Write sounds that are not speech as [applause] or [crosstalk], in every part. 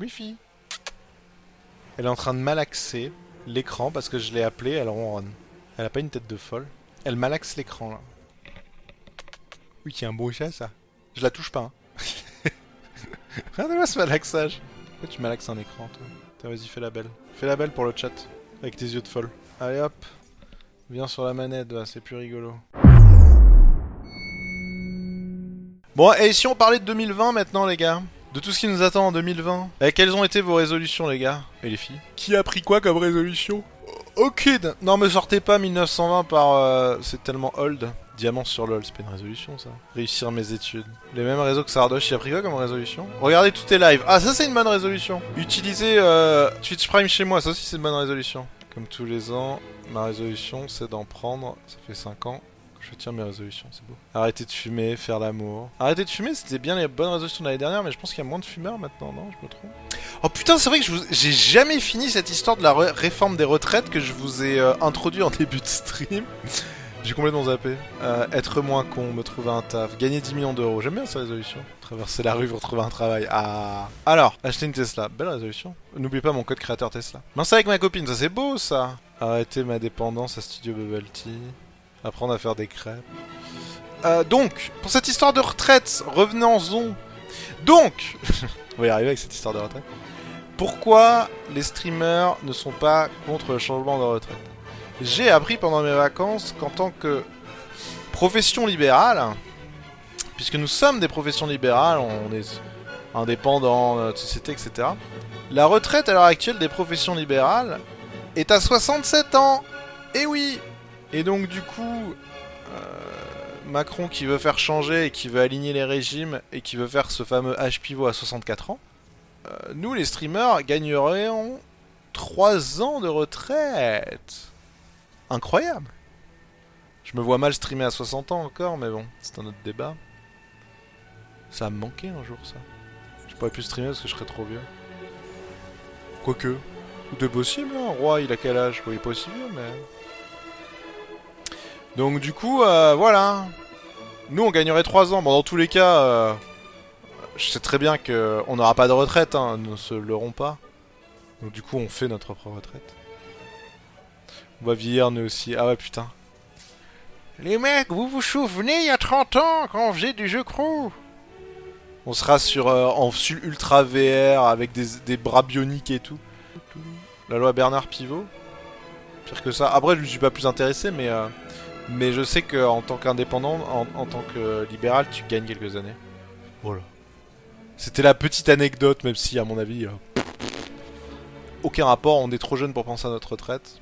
Wi-Fi. Elle est en train de malaxer l'écran parce que je l'ai appelée, elle ronronne. Elle a pas une tête de folle. Elle malaxe l'écran là. Oui, qui a un beau chat ça. Je la touche pas. Hein. [laughs] Regardez-moi ce malaxage. Pourquoi tu malaxes un écran toi Tiens, vas-y, fais la belle. Fais la belle pour le chat. Avec tes yeux de folle. Allez hop. Viens sur la manette, c'est plus rigolo. Bon, et si on parlait de 2020 maintenant, les gars? De tout ce qui nous attend en 2020 Et quelles ont été vos résolutions, les gars Et les filles? Qui a pris quoi comme résolution? Ok Non, me sortez pas 1920 par... euh, c'est tellement old. Diamant sur LoL, c'est pas une résolution, ça. Réussir mes études. Les mêmes réseaux que Sardoche, il a pris quoi comme résolution? Regardez tous tes lives. Ah, ça c'est une bonne résolution. Utiliser euh, Twitch Prime chez moi, ça aussi c'est une bonne résolution. Comme tous les ans, ma résolution c'est d'en prendre, ça fait 5 ans je tiens mes résolutions, c'est beau. Arrêter de fumer, faire l'amour. Arrêter de fumer, c'était bien les bonnes résolutions de l'année dernière, mais je pense qu'il y a moins de fumeurs maintenant, non? Je me trompe? Oh putain, c'est vrai que vous... j'ai jamais fini cette histoire de la ré- réforme des retraites que je vous ai euh, introduit en [laughs] début de stream. J'ai complètement zappé. Euh, être moins con, me trouver un taf, gagner 10 millions d'euros. J'aime bien cette résolution. Traverser la rue pour trouver un travail. Ah. Alors, acheter une Tesla. Belle résolution. N'oubliez pas mon code créateur Tesla. Mince avec ma copine, ça c'est beau ça. Arrêter ma dépendance à Studio Bubble Tea. Apprendre à faire des crêpes. Euh, donc, pour cette histoire de retraite, revenons-en. Donc, [laughs] on va y arriver avec cette histoire de retraite. Pourquoi les streamers ne sont pas contre le changement de retraite? J'ai appris pendant mes vacances qu'en tant que profession libérale, puisque nous sommes des professions libérales, on est indépendants, notre société, etc. La retraite à l'heure actuelle des professions libérales est à 67 ans. Et oui Et donc du coup, euh, Macron qui veut faire changer et qui veut aligner les régimes et qui veut faire ce fameux H pivot à 64 ans, euh, nous les streamers gagnerions 3 ans de retraite. Incroyable. Je me vois mal streamer à 60 ans encore, mais bon, c'est un autre débat. Ça va me manquer un jour, ça. Je pourrais plus streamer parce que je serais trop vieux. Quoique. Tout est possible, hein. Roi, il a quel âge? Aussi vieux, mais... Donc du coup, euh, voilà. Nous, on gagnerait 3 ans. Bon, dans tous les cas, euh, je sais très bien que on n'aura pas de retraite, hein. Nous ne se leurrons pas. Donc du coup, on fait notre propre retraite. On va vieillir, nous aussi. Ah ouais, putain. Les mecs, vous vous souvenez, il y a 30 ans, quand on faisait du jeu crew On sera sur euh, en ultra VR, avec des, des bras bioniques et tout. La loi Bernard Pivot. Pire que ça. Après, je ne suis pas plus intéressé, mais... euh, mais je sais qu'en tant qu'indépendant, en, en tant que libéral, tu gagnes quelques années. Voilà. C'était la petite anecdote, même si, à mon avis, euh, aucun rapport. On est trop jeunes pour penser à notre retraite.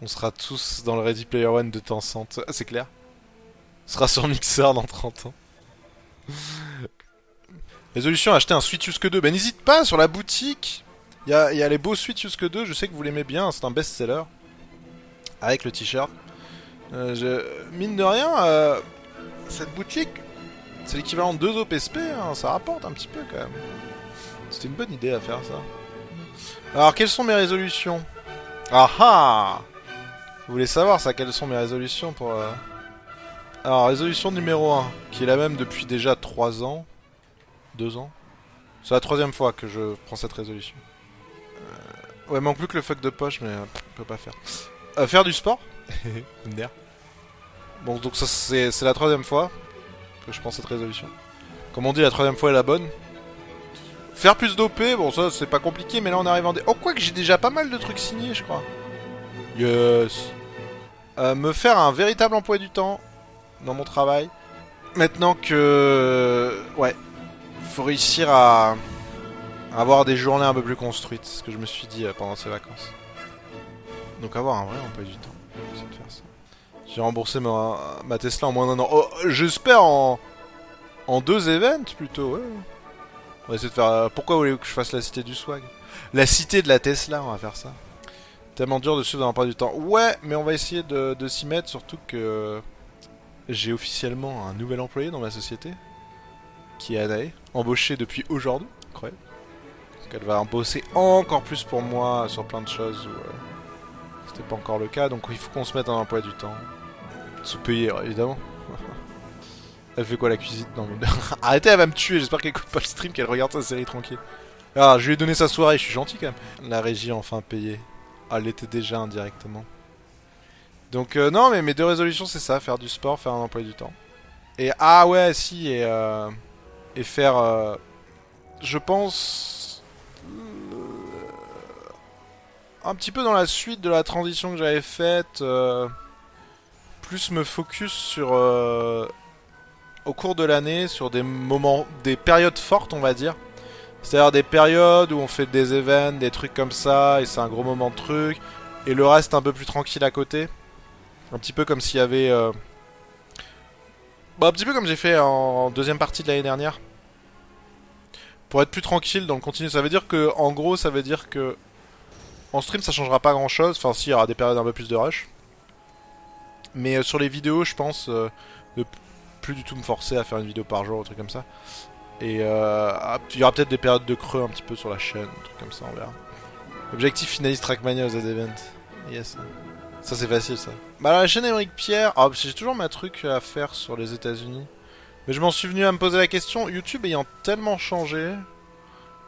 On sera tous dans le Ready Player One de Tencent. Ah, c'est clair. On sera sur Mixer dans 30 ans. Résolution acheter un Switch Yusuke 2. Ben n'hésite pas sur la boutique. Il y a, il y a les beaux Switch Yusuke 2. Je sais que vous l'aimez bien. C'est un best-seller. Avec le t-shirt. Euh, je- Mine de rien, euh, cette boutique, c'est l'équivalent de 2 OPSP. hein, ça rapporte un petit peu quand même. C'était une bonne idée à faire ça. Alors, quelles sont mes résolutions? Ah ah Vous voulez savoir ça Quelles sont mes résolutions pour... euh, Alors, résolution numéro 1, qui est la même depuis déjà 3 ans. 2 ans. C'est la troisième fois que je prends cette résolution. Euh, Ouais, manque plus que le fuck de poche, mais on peut pas faire. Faire du sport? [laughs] Bon, donc ça c'est la troisième fois que je prends cette résolution. Comme on dit, la troisième fois est la bonne. Faire plus d'OP, bon ça c'est pas compliqué, mais là on arrive en... dé- Oh quoi que j'ai déjà pas mal de trucs signés, je crois. Yes. Euh, me faire un véritable emploi du temps dans mon travail. Maintenant que... Ouais. Faut réussir à... à avoir des journées un peu plus construites, c'est ce que je me suis dit euh, pendant ces vacances. Donc avoir un vrai emploi du temps. J'ai remboursé ma, Tesla en moins d'un an. Oh, J'espère en... En deux events plutôt, ouais. On va essayer de faire... euh, Pourquoi voulez-vous que je fasse la cité du swag? La cité de la Tesla, on va faire ça. Tellement dur de suivre dans l'emploi du temps. Ouais, mais on va essayer de, s'y mettre, surtout que... J'ai officiellement un nouvel employé dans ma société. Qui est Anae. Embauché depuis aujourd'hui. Incroyable. Donc elle va bosser encore plus pour moi sur plein de choses où... euh, c'était pas encore le cas, donc il faut qu'on se mette en emploi du temps. Sous-payé, évidemment. [laughs] elle fait quoi la cuisine? Non mais... [laughs] Arrêtez, elle va me tuer, j'espère qu'elle écoute pas le stream, qu'elle regarde sa série tranquille. Ah, je lui ai donné sa soirée, je suis gentil quand même. La régie enfin payé. Ah, elle était déjà indirectement. Donc euh, non, mais mes deux résolutions, c'est ça, faire du sport, faire un emploi du temps. Et ah ouais, si, et, euh, et faire... euh, je pense... euh, un petit peu dans la suite de la transition que j'avais faite, euh, plus me focus sur... euh, au cours de l'année, sur des moments, des périodes fortes, on va dire. C'est-à-dire des périodes où on fait des events, des trucs comme ça, et c'est un gros moment de truc, et le reste un peu plus tranquille à côté. Un petit peu comme s'il y avait... euh, Bah, un petit peu comme j'ai fait en deuxième partie de l'année dernière. Pour être plus tranquille dans le continu. Ça veut dire que, en gros, ça veut dire que... En stream, ça changera pas grand-chose. Enfin, si, il y aura des périodes un peu plus de rush. Mais euh, sur les vidéos, je pense... euh, de p- plus du tout me forcer à faire une vidéo par jour, un truc comme ça. Et euh, ah, il y aura peut-être des périodes de creux un petit peu sur la chaîne, un truc comme ça, on verra. Objectif finaliste Trackmania aux Z-Event. Yes. Ça c'est facile ça. Bah la chaîne Émeric Pierre, ah, j'ai toujours ma truc à faire sur les États-Unis. Mais je m'en suis venu à me poser la question, YouTube ayant tellement changé,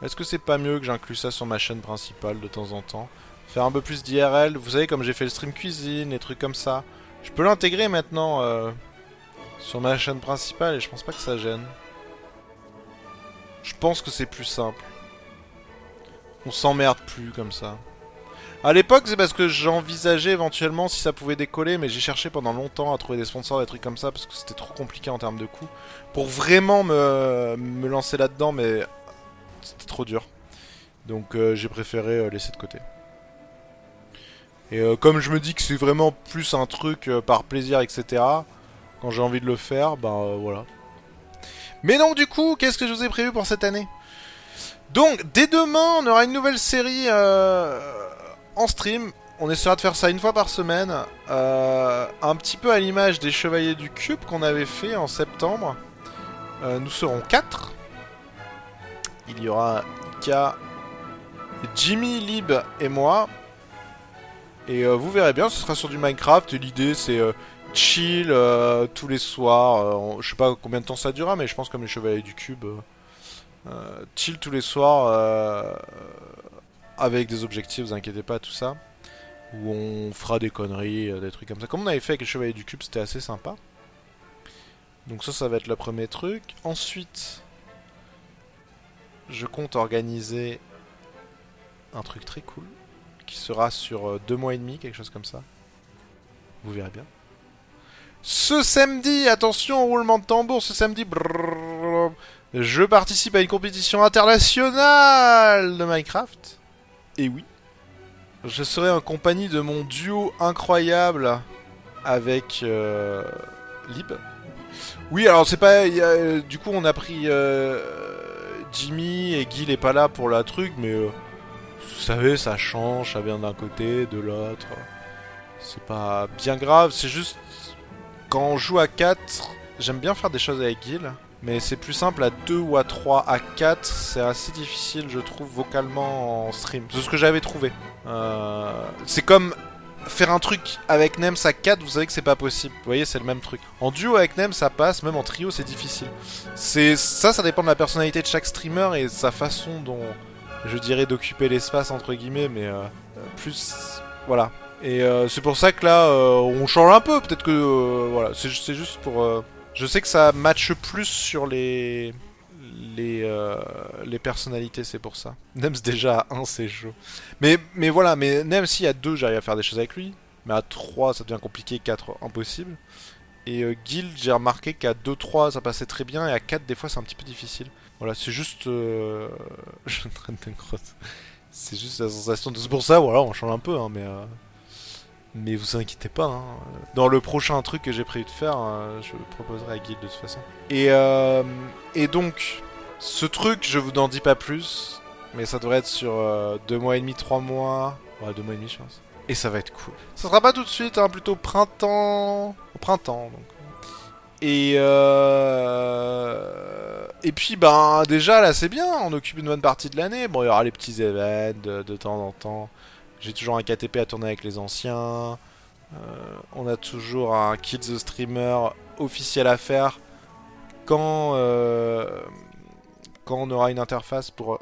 est-ce que c'est pas mieux que j'inclue ça sur ma chaîne principale de temps en temps? Faire un peu plus d'IRL, vous savez comme j'ai fait le stream cuisine, les trucs comme ça. Je peux l'intégrer maintenant euh, sur ma chaîne principale et je pense pas que ça gêne. Je pense que c'est plus simple. On s'emmerde plus comme ça. À l'époque, c'est parce que j'envisageais éventuellement si ça pouvait décoller, mais j'ai cherché pendant longtemps à trouver des sponsors, des trucs comme ça, parce que c'était trop compliqué en termes de coûts. Pour vraiment me, me lancer là-dedans, mais c'était trop dur. Donc euh, j'ai préféré euh, laisser de côté. Et euh, comme je me dis que c'est vraiment plus un truc euh, par plaisir, etc., quand j'ai envie de le faire, bah euh, voilà. Mais donc du coup, qu'est-ce que je vous ai prévu pour cette année? Donc, dès demain, on aura une nouvelle série en stream. On essaiera de faire ça une fois par semaine. un petit peu à l'image des Chevaliers du Cube qu'on avait fait en septembre. Nous serons 4. Il y aura Ika, Jimmy, Lib et moi. Et euh, vous verrez bien, ce sera sur du Minecraft. Et l'idée, c'est euh, chill euh, tous les soirs. je sais pas combien de temps ça durera, mais je pense comme les Chevaliers du Cube. chill tous les soirs avec des objectifs, vous inquiétez pas, tout ça. Où on fera des conneries, des trucs comme ça. Comme on avait fait avec les Chevaliers du Cube, c'était assez sympa. Donc ça, ça va être le premier truc. Ensuite, je compte organiser un truc très cool qui sera sur euh, deux mois et demi, quelque chose comme ça. Vous verrez bien. Ce samedi, attention au roulement de tambour, ce samedi, je participe à une compétition internationale de Minecraft. Et oui, je serai en compagnie de mon duo incroyable avec euh, Lib. Oui, alors c'est pas. euh, du coup, on a pris euh, Jimmy et Guy n'est pas là pour la truc, mais euh, vous savez, ça change, ça vient d'un côté, de l'autre. C'est pas bien grave, c'est juste quand on joue à 4, j'aime bien faire des choses avec Gil, mais c'est plus simple à 2 ou à 3. À 4, c'est assez difficile, je trouve, vocalement en stream. C'est ce que j'avais trouvé. Euh, c'est comme faire un truc avec Nems à 4, vous savez que c'est pas possible. Vous voyez, c'est le même truc. En duo avec Nems, ça passe, même en trio, c'est difficile. C'est ça, ça dépend de la personnalité de chaque streamer et sa façon dont, je dirais, d'occuper l'espace entre guillemets, mais euh, euh, plus, voilà. Et euh, c'est pour ça que là, euh, on change un peu. Peut-être que, euh, voilà, c'est ju- c'est juste pour. je sais que ça matche plus sur les les les personnalités, c'est pour ça. [laughs] Nems déjà à 1 c'est chaud. Mais mais voilà, mais Nems si à 2 j'arrive à faire des choses avec lui, mais à 3 ça devient compliqué, 4 impossible. Et Guild, j'ai remarqué qu'à 2-3 ça passait très bien et à 4 des fois c'est un petit peu difficile. Voilà, c'est juste euh... [laughs] C'est juste la sensation de c'est pour ça voilà, on change un peu hein, mais euh, mais vous inquiétez pas, hein. dans le prochain truc que j'ai prévu de faire, euh, je proposerai à Guild de toute façon. Et, euh, et donc, ce truc, je vous n'en dis pas plus, mais ça devrait être sur euh, deux mois et demi, trois mois, ouais, deux mois et demi, je pense. Et ça va être cool. Ça sera pas tout de suite, hein, plutôt printemps, au printemps, donc. Et euh... et puis ben déjà là c'est bien, on occupe une bonne partie de l'année. Bon il y aura les petits événements de, temps en temps. J'ai toujours un KTP à tourner avec les anciens. Euh, on a toujours un Kill the Streamer officiel à faire quand, euh, quand on aura une interface pour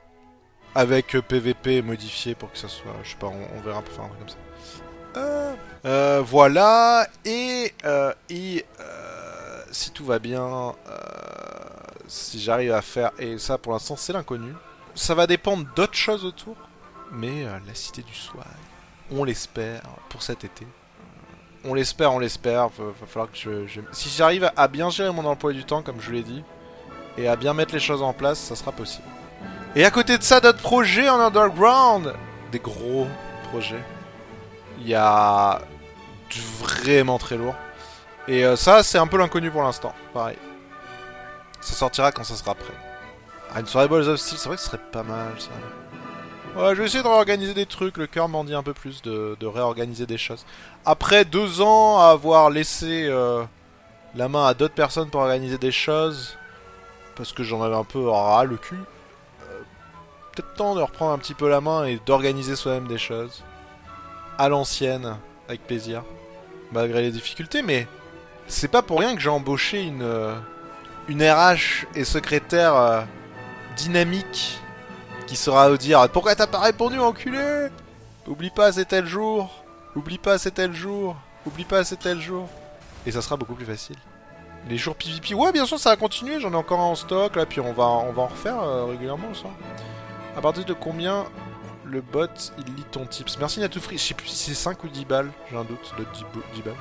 Avec PVP modifié pour que ça soit... Je sais pas, on, verra pour faire un truc comme ça. voilà, et, et si tout va bien, si j'arrive à faire... Et ça pour l'instant c'est l'inconnu. Ça va dépendre d'autres choses autour, mais la cité du soir, on l'espère pour cet été on l'espère, on l'espère. Va, falloir que Si j'arrive à bien gérer mon emploi du temps, comme je l'ai dit, et à bien mettre les choses en place, ça sera possible. Et à côté de ça, d'autres projets en underground Des gros projets. Il y a du vraiment très lourd. Et euh, ça, c'est un peu l'inconnu pour l'instant. Pareil. Ça sortira quand ça sera prêt. Ah, une soirée Balls of Steel, c'est vrai que ce serait pas mal ça. Ouais, je vais essayer de réorganiser des trucs, le cœur m'en dit un peu plus de, réorganiser des choses. Après deux ans à avoir laissé euh, la main à d'autres personnes pour organiser des choses, parce que j'en avais un peu ras le cul, euh, peut-être temps de reprendre un petit peu la main et d'organiser soi-même des choses. À l'ancienne, avec plaisir. Malgré les difficultés, mais c'est pas pour rien que j'ai embauché une, euh, une RH et secrétaire dynamique qui sera à dire Pourquoi t'as pas répondu, enculé? Oublie pas, c'est tel jour. Oublie pas, c'est tel jour. Oublie pas, c'est tel jour. Et ça sera beaucoup plus facile. Les jours PvP, ouais, bien sûr, ça va continuer. J'en ai encore un en stock, là, puis on va, en refaire euh, régulièrement ça. À partir de combien le bot il lit ton tips? Merci Natoufri. Je sais plus si c'est 5 ou 10 balles. J'ai un doute de 10, balles.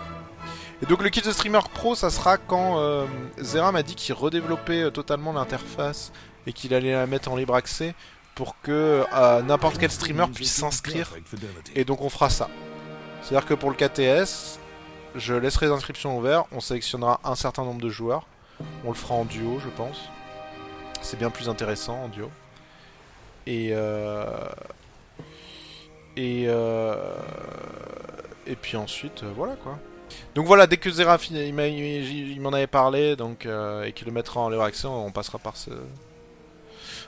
Et donc le kit de streamer pro, ça sera quand euh, Zera m'a dit qu'il redéveloppait euh, totalement l'interface et qu'il allait la mettre en libre accès pour que euh, n'importe quel streamer puisse s'inscrire. Et donc on fera ça. C'est-à-dire que pour le KTS, je laisserai les inscriptions ouvertes, on sélectionnera un certain nombre de joueurs. On le fera en duo, je pense. C'est bien plus intéressant en duo. Et euh... et euh... et puis ensuite, euh, voilà quoi. Donc voilà, dès que Zera il m'en avait parlé, donc et qu'il le mettra en libre accès, on passera par ce,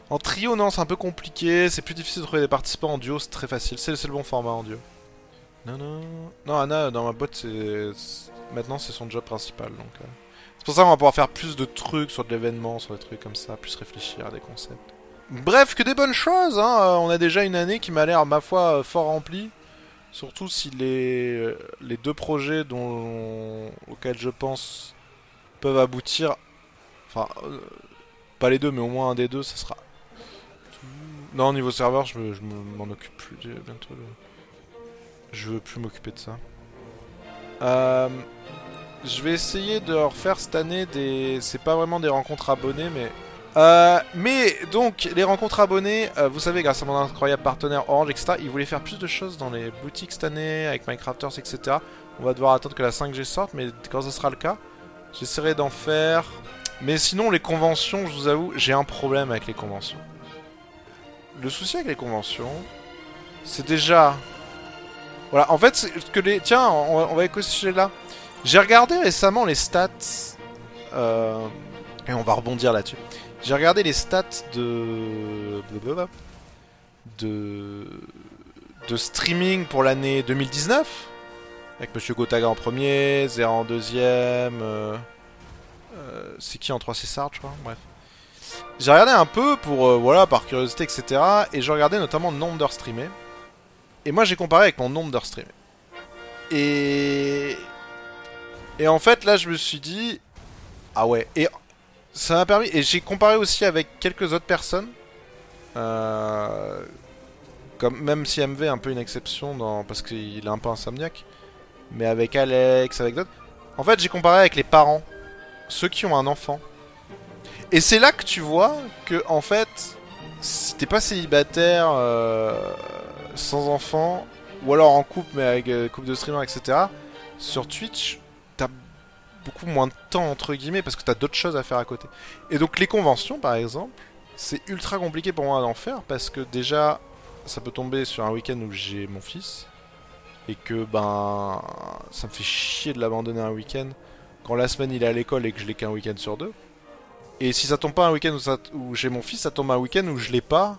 en trio, non, c'est un peu compliqué. C'est plus difficile de trouver des participants en duo, c'est très facile. C'est le bon format en duo. Non, non. Non, Anna, dans ma boîte, c'est. Maintenant, c'est son job principal. donc... Euh. C'est pour ça qu'on va pouvoir faire plus de trucs sur de l'événement, sur des trucs comme ça, plus réfléchir à des concepts. Bref, que des bonnes choses, hein. Euh, on a déjà une année qui m'a l'air, ma foi, euh, fort remplie. Surtout si les, les deux projets dont, auxquels je pense peuvent aboutir. Enfin, pas les deux, mais au moins un des deux, ça sera non, niveau serveur, je, m'en occupe plus bientôt. Je veux plus m'occuper de ça. Euh, je vais essayer de refaire cette année des... C'est pas vraiment des rencontres abonnés, mais... Euh, mais donc, les rencontres abonnés, euh, vous savez, grâce à mon incroyable partenaire Orange, etc., ils voulaient faire plus de choses dans les boutiques cette année, avec Minecrafters, etc. On va devoir attendre que la 5G sorte, mais quand ce sera le cas, j'essaierai d'en faire. Mais sinon, les conventions, je vous avoue, j'ai un problème avec les conventions le souci avec les conventions, c'est déjà... Voilà, en fait, que les... Tiens, on, va écouter là. J'ai regardé récemment les stats... Euh, et on va rebondir là-dessus. J'ai regardé les stats de... De... De streaming pour l'année 2019. Avec Monsieur Gotaga en premier, Zera en deuxième... Euh, euh, c'est qui en 3 César, je crois Bref. J'ai regardé un peu pour, euh, voilà, par curiosité, etc. Et je regardais notamment le nombre d'heures streamées. Et moi, j'ai comparé avec mon nombre d'heures streamées. Et... Et en fait, là, je me suis dit... Ah ouais. Et ça m'a permis... Et j'ai comparé aussi avec quelques autres personnes. Euh... Même si MV est un peu une exception dans, parce qu'il est un peu insomniaque. Mais avec Alex, avec d'autres. En fait, j'ai comparé avec les parents. Ceux qui ont un enfant. Et c'est là que tu vois que, en fait, si t'es pas célibataire, euh, sans enfant, ou alors en couple, mais avec euh, couple de streamers, etc., sur Twitch, beaucoup moins de temps, entre guillemets, parce que t'as d'autres choses à faire à côté. Et donc, les conventions, par exemple, c'est ultra compliqué pour moi d'en faire, parce que déjà, ça peut tomber sur un week-end où j'ai mon fils, et que, ben, ça me fait chier de l'abandonner un week-end, quand la semaine il est à l'école et que je l'ai qu'un week-end sur deux. Et si ça tombe pas un week-end où, j'ai mon fils, ça tombe un week-end où je l'ai pas.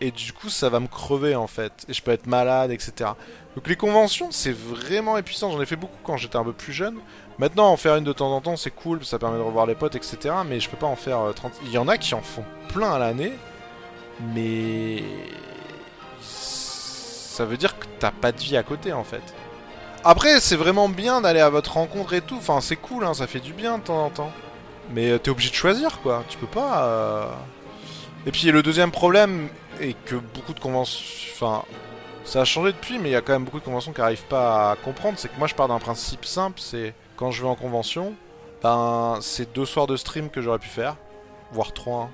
Et du coup, ça va me crever en fait. Et je peux être malade, etc. Donc les conventions, c'est vraiment épuisant. J'en ai fait beaucoup quand j'étais un peu plus jeune. Maintenant, en faire une de temps en temps, c'est cool. Ça permet de revoir les potes, etc. Mais je peux pas en faire 30. Euh, Il y en a qui en font plein à l'année. Mais ça veut dire que t'as pas de vie à côté en fait. Après, c'est vraiment bien d'aller à votre rencontre et tout. Enfin, c'est cool, hein, ça fait du bien de temps en temps. Mais euh, t'es obligé de choisir, quoi. Tu peux pas. Euh. Et puis le deuxième problème est que beaucoup de conventions. Enfin, ça a changé depuis, mais il y a quand même beaucoup de conventions qui n'arrivent pas à comprendre. C'est que moi, je pars d'un principe simple. C'est quand je vais en convention, ben, c'est deux soirs de stream que j'aurais pu faire, voire trois. Hein.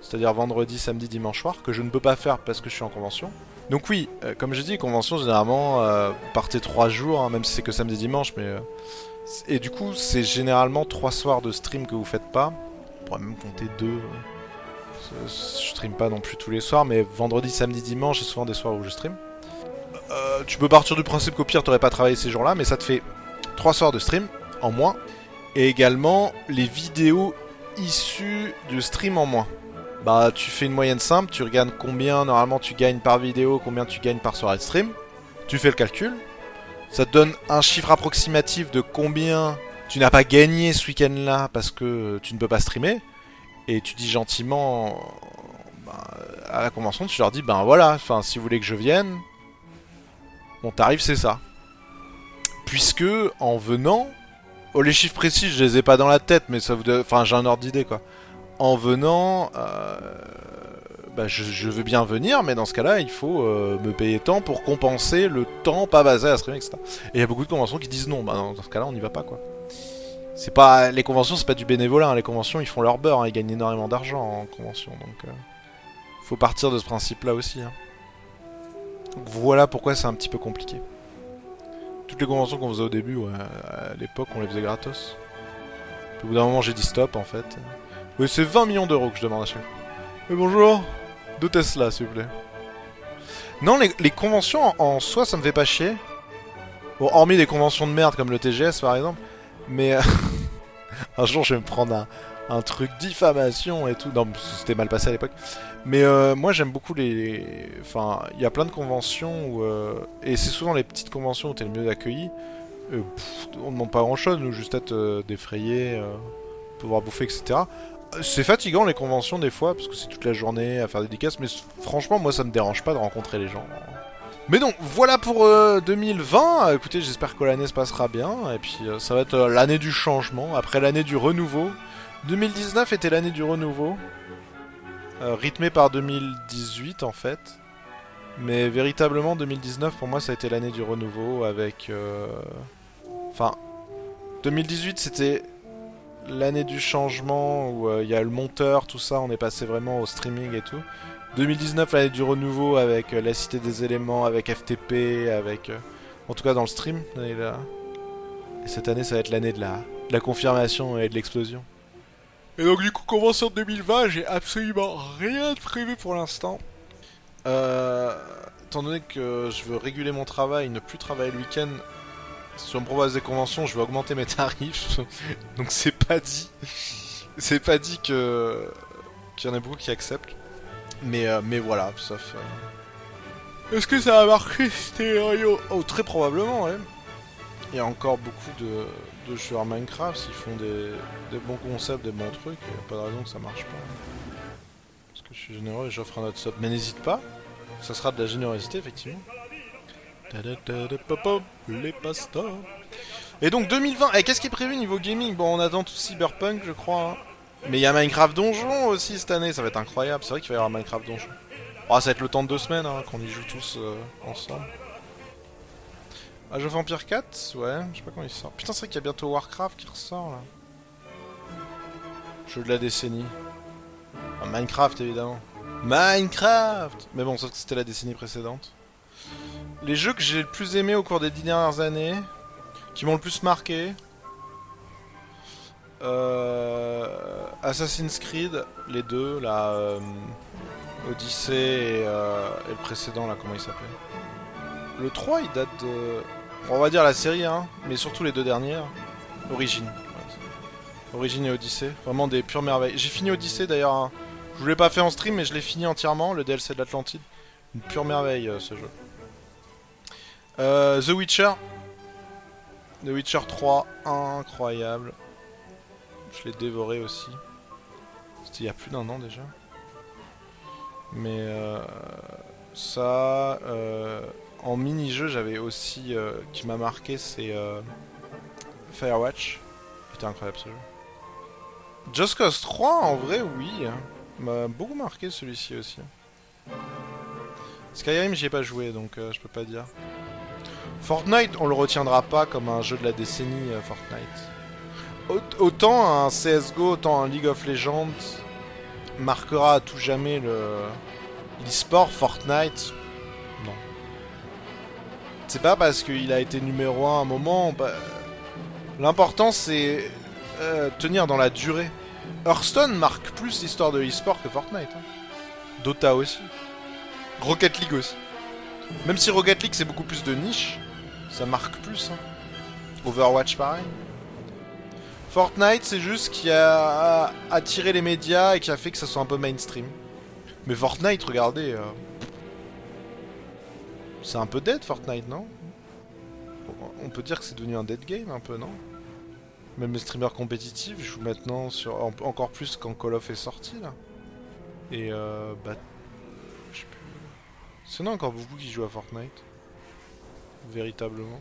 C'est-à-dire vendredi, samedi, dimanche soir, que je ne peux pas faire parce que je suis en convention. Donc oui, euh, comme je dis, convention généralement euh, partez trois jours, hein, même si c'est que samedi dimanche, mais euh, et du coup c'est généralement trois soirs de stream que vous faites pas. On pourrait même compter deux. Je stream pas non plus tous les soirs, mais vendredi, samedi, dimanche, c'est souvent des soirs où je stream. tu peux partir du principe qu'au pire t'aurais pas travaillé ces jours-là, mais ça te fait trois soirs de stream en moins, et également les vidéos issues du stream en moins. Bah tu fais une moyenne simple, tu regardes combien normalement tu gagnes par vidéo, combien tu gagnes par soirée de stream, tu fais le calcul, ça te donne un chiffre approximatif de combien tu n'as pas gagné ce week-end-là parce que tu ne peux pas streamer, et tu dis gentiment bah, à la convention, tu leur dis ben voilà, enfin si vous voulez que je vienne, mon tarif c'est ça. Puisque en venant, oh les chiffres précis je les ai pas dans la tête, mais ça vous, enfin j'ai un ordre d'idée quoi en venant, euh, bah, je, veux bien venir, mais dans ce cas-là, il faut euh, me payer tant pour compenser le temps pas basé à streamer, etc. Et il y a beaucoup de conventions qui disent non, bah dans ce cas-là, on n'y va pas, quoi. C'est pas les conventions, c'est pas du bénévolat. Hein. Les conventions, ils font leur beurre, hein. ils gagnent énormément d'argent en convention, donc euh, faut partir de ce principe-là aussi. Hein. voilà pourquoi c'est un petit peu compliqué. Toutes les conventions qu'on faisait au début, à l'époque, on les faisait gratos. Puis au bout d'un moment, j'ai dit stop, en fait. Oui, c'est 20 millions d'euros que je demande à chaque Mais bonjour Deux Tesla, s'il vous plaît. Non, les, conventions en, soi, ça me fait pas chier. Bon, hormis des conventions de merde comme le TGS, par exemple. Mais euh, [laughs] [laughs] un jour, je vais me prendre un, truc diffamation et tout. Non, c'était mal passé à l'époque. Mais euh, moi, j'aime beaucoup les... Enfin, il y a plein de conventions où... Euh, et c'est souvent les petites conventions où t'es le mieux accueilli. on ne demande pas grand-chose, nous, juste être défrayé, pouvoir bouffer, etc. C'est fatigant les conventions des fois, parce que c'est toute la journée à faire des dédicaces, mais franchement, moi ça me dérange pas de rencontrer les gens. Mais donc, voilà pour 2020. Euh, Écoutez, j'espère que l'année se passera bien. Et puis, euh, ça va être euh, l'année du changement, après l'année du renouveau. 2019 était l'année du renouveau. rythmé par 2018 en fait. Mais véritablement, 2019 pour moi ça a été l'année du renouveau avec... Enfin, 2018 c'était l'année du changement où euh, il y a le monteur, tout ça, on est passé vraiment au streaming et tout. 2019, l'année du renouveau avec euh, la cité des éléments, avec FTP, avec. Euh, en tout cas dans le stream. Là. Et cette année, ça va être l'année de la, la confirmation et de l'explosion. Et donc, du coup, convention 2020, j'ai absolument rien de prévu pour l'instant. Euh, étant donné que je veux réguler mon travail, ne plus travailler le week-end, si on me propose des conventions, je vais augmenter mes [laughs] tarifs. Donc c'est pas dit. C'est pas dit que qu'il y en a beaucoup qui acceptent. Mais, euh, mais voilà, sauf. Euh, est-ce que ça va marcher stéréo Oh, très probablement, ouais. Il y a encore beaucoup de, de joueurs Minecraft, s'ils font des, des, bons concepts, des bons trucs, il n'y a pas de raison que ça marche pas. Parce que je suis généreux et j'offre un autre sub. Mais n'hésite pas, ça sera de la générosité, effectivement. Les pasteurs. Et donc 2020, et eh, qu'est-ce qui est prévu niveau gaming? Bon, on attend tout Cyberpunk, je crois. Hein. Mais il y a Minecraft Donjon aussi cette année, ça va être incroyable. C'est vrai qu'il va y avoir Minecraft Donjon. Oh, ça va être le temps de deux semaines hein, qu'on y joue tous euh, ensemble. Je fais Empire 4 Ouais, je sais pas quand il sort. Putain, c'est vrai qu'il y a bientôt Warcraft qui ressort là. Jeu de la décennie. Ah, Minecraft évidemment. Minecraft Mais bon, sauf que c'était la décennie précédente. Les jeux que j'ai le plus aimé au cours des dix dernières années, qui m'ont le plus marqué, euh, Assassin's Creed, les deux, la euh, Odyssey et, euh, et, le précédent, là, comment il s'appelle Le 3, il date de... On va dire la série, hein, mais surtout les deux dernières. Origine. Origine et Odyssey, vraiment des pures merveilles. J'ai fini Odyssey d'ailleurs, hein. je vous l'ai pas fait en stream, mais je l'ai fini entièrement, le DLC de l'Atlantide. Une pure merveille ce jeu. Euh, The Witcher. The Witcher 3, incroyable. Je l'ai dévoré aussi. C'était il y a plus d'un an déjà. Mais euh, ça, euh, en mini-jeu, j'avais aussi, euh, qui m'a marqué, c'est euh, Firewatch. C'était incroyable ce jeu. Just Cause 3, en vrai, oui. hein. M'a beaucoup marqué celui-ci aussi. Skyrim, j'y ai pas joué, donc euh, je peux pas dire. Fortnite, on le retiendra pas comme un jeu de la décennie, Fortnite. Aut- Autant un CSGO, autant un League of Legends marquera à tout jamais le l'e-sport, Fortnite, non. C'est pas parce qu'il a été numéro 1 à un moment, l'important c'est euh, tenir dans la durée. Hearthstone marque plus l'histoire de l'e-sport que Fortnite. hein. Dota aussi. Rocket League aussi. Même si Rocket League c'est beaucoup plus de niche, ça marque plus. hein. Overwatch pareil. Fortnite c'est juste qui a attiré les médias et qui a fait que ça soit un peu mainstream. Mais Fortnite, regardez. euh, C'est un peu dead Fortnite, non? On peut dire que c'est devenu un dead game un peu, non? Même les streamers compétitifs jouent maintenant sur en- encore plus quand Call of est sorti là. Et euh, bah, je sais plus. C'est encore beaucoup qui jouent à Fortnite, véritablement.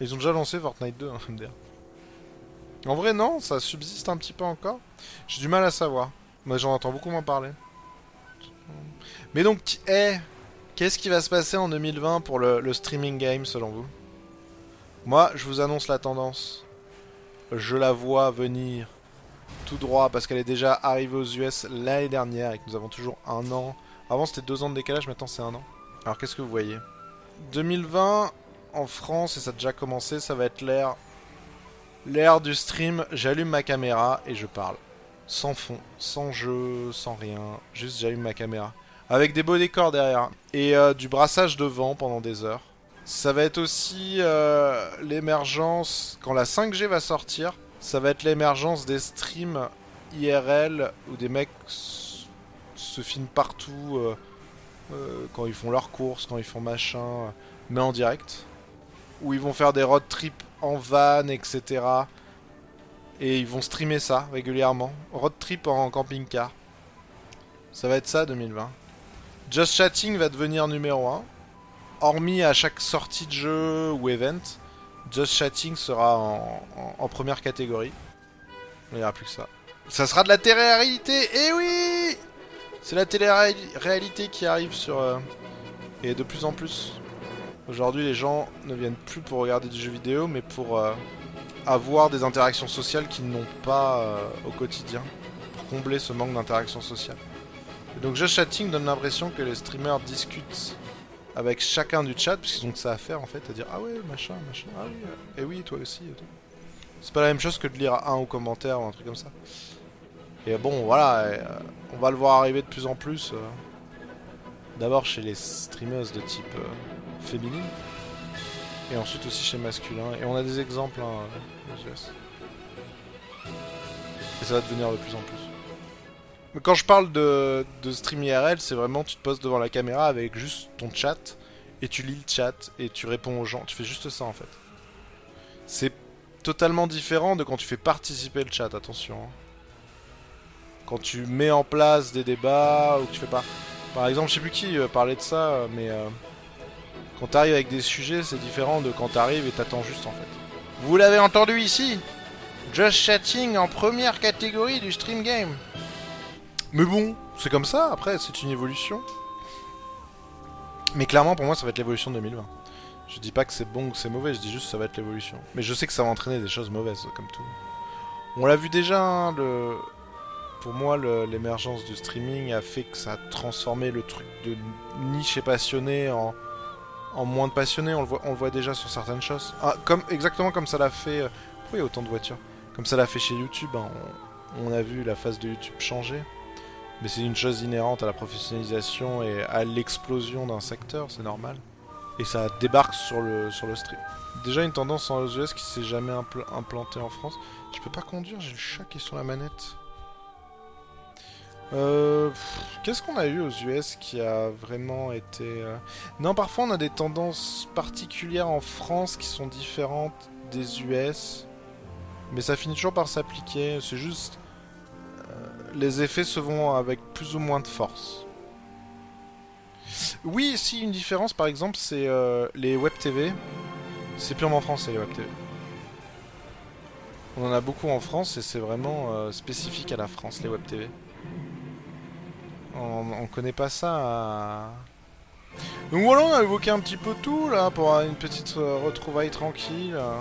Ils ont déjà lancé Fortnite 2, hein, [laughs] MDR. En vrai, non, ça subsiste un petit peu encore. J'ai du mal à savoir. Moi, j'en entends beaucoup moins parler. Mais donc, eh, qu'est-ce qui va se passer en 2020 pour le, le streaming game, selon vous? Moi, je vous annonce la tendance. Je la vois venir tout droit parce qu'elle est déjà arrivée aux US l'année dernière et que nous avons toujours un an. Avant, c'était deux ans de décalage, maintenant c'est un an. Alors, qu'est-ce que vous voyez? 2020, en France, et ça a déjà commencé, ça va être l'ère l'ère du stream. J'allume ma caméra et je parle sans fond, sans jeu, sans rien. Juste j'allume ma caméra. Avec des beaux décors derrière. Et euh, du brassage de vent pendant des heures. Ça va être aussi euh, l'émergence, quand la 5G va sortir, ça va être l'émergence des streams IRL où des mecs se filment partout euh, quand ils font leurs courses, quand ils font machin, mais en direct. Où ils vont faire des road trips en van, etc. Et ils vont streamer ça régulièrement. Road trip en camping-car. Ça va être ça 2020. Just Chatting va devenir numéro 1. Hormis à chaque sortie de jeu ou event, Just Chatting sera en, première catégorie. Il n'y aura plus que ça. Ça sera de la télé-réalité Eh oui C'est la télé-réalité qui arrive sur... euh, Et de plus en plus. Aujourd'hui, les gens ne viennent plus pour regarder du jeu vidéo, mais pour... euh, avoir des interactions sociales qu'ils n'ont pas euh, au quotidien pour combler ce manque d'interaction sociale. Et donc Just Chatting donne l'impression que les streamers discutent avec chacun du chat, puisqu'ils ont que ça à faire en fait, à dire ah ouais machin, machin, ah oui, euh, et oui toi aussi. C'est pas la même chose que de lire un au commentaire ou un truc comme ça. Et bon voilà, on va le voir arriver de plus en plus. D'abord chez les streameuses de type féminine. Et ensuite aussi chez masculin. Et on a des exemples hein. Et ça va devenir de plus en plus. Mais quand je parle de, de stream IRL, c'est vraiment tu te poses devant la caméra avec juste ton chat et tu lis le chat et tu réponds aux gens. Tu fais juste ça en fait. C'est totalement différent de quand tu fais participer le chat, attention. hein. Quand tu mets en place des débats ou que tu fais pas. Par exemple, je sais plus qui euh, parlait de ça, euh, mais euh, quand t'arrives avec des sujets, c'est différent de quand t'arrives et t'attends juste en fait. Vous l'avez entendu ici Just Chatting en première catégorie du stream game. Mais bon, c'est comme ça, après, c'est une évolution. Mais clairement, pour moi, ça va être l'évolution de 2020. Je dis pas que c'est bon ou que c'est mauvais, je dis juste que ça va être l'évolution. Mais je sais que ça va entraîner des choses mauvaises, comme tout. On l'a vu déjà, hein, le... pour moi, l'émergence du streaming a fait que ça a transformé le truc de niche et passionné en, en moins de passionné. On le voit, déjà sur certaines choses. Ah, comme, exactement comme ça l'a fait. euh, Pourquoi il y a autant de voitures? Comme ça l'a fait chez YouTube. hein, On, a vu la phase de YouTube changer. Mais c'est une chose inhérente à la professionnalisation et à l'explosion d'un secteur, c'est normal. Et ça débarque sur le, sur le stream. Déjà une tendance en US qui s'est jamais impl- implantée en France. Je peux pas conduire, j'ai le chat qui est sur la manette. Euh, Qu'est-ce qu'on a eu aux US qui a vraiment été... euh, Non, parfois on a des tendances particulières en France qui sont différentes des US. Mais ça finit toujours par s'appliquer. C'est juste... euh, les effets se vont avec plus ou moins de force. Oui, si une différence par exemple, c'est les web TV. C'est purement français les web TV. On en a beaucoup en France et c'est vraiment spécifique à la France les web TV. On, on connaît pas ça à... Donc voilà, on a évoqué un petit peu tout là pour une petite euh, retrouvaille tranquille. euh.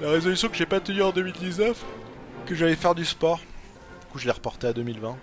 La résolution que j'ai pas tenue en 2019, que j'allais faire du sport. Du coup, je l'ai reporté à 2020.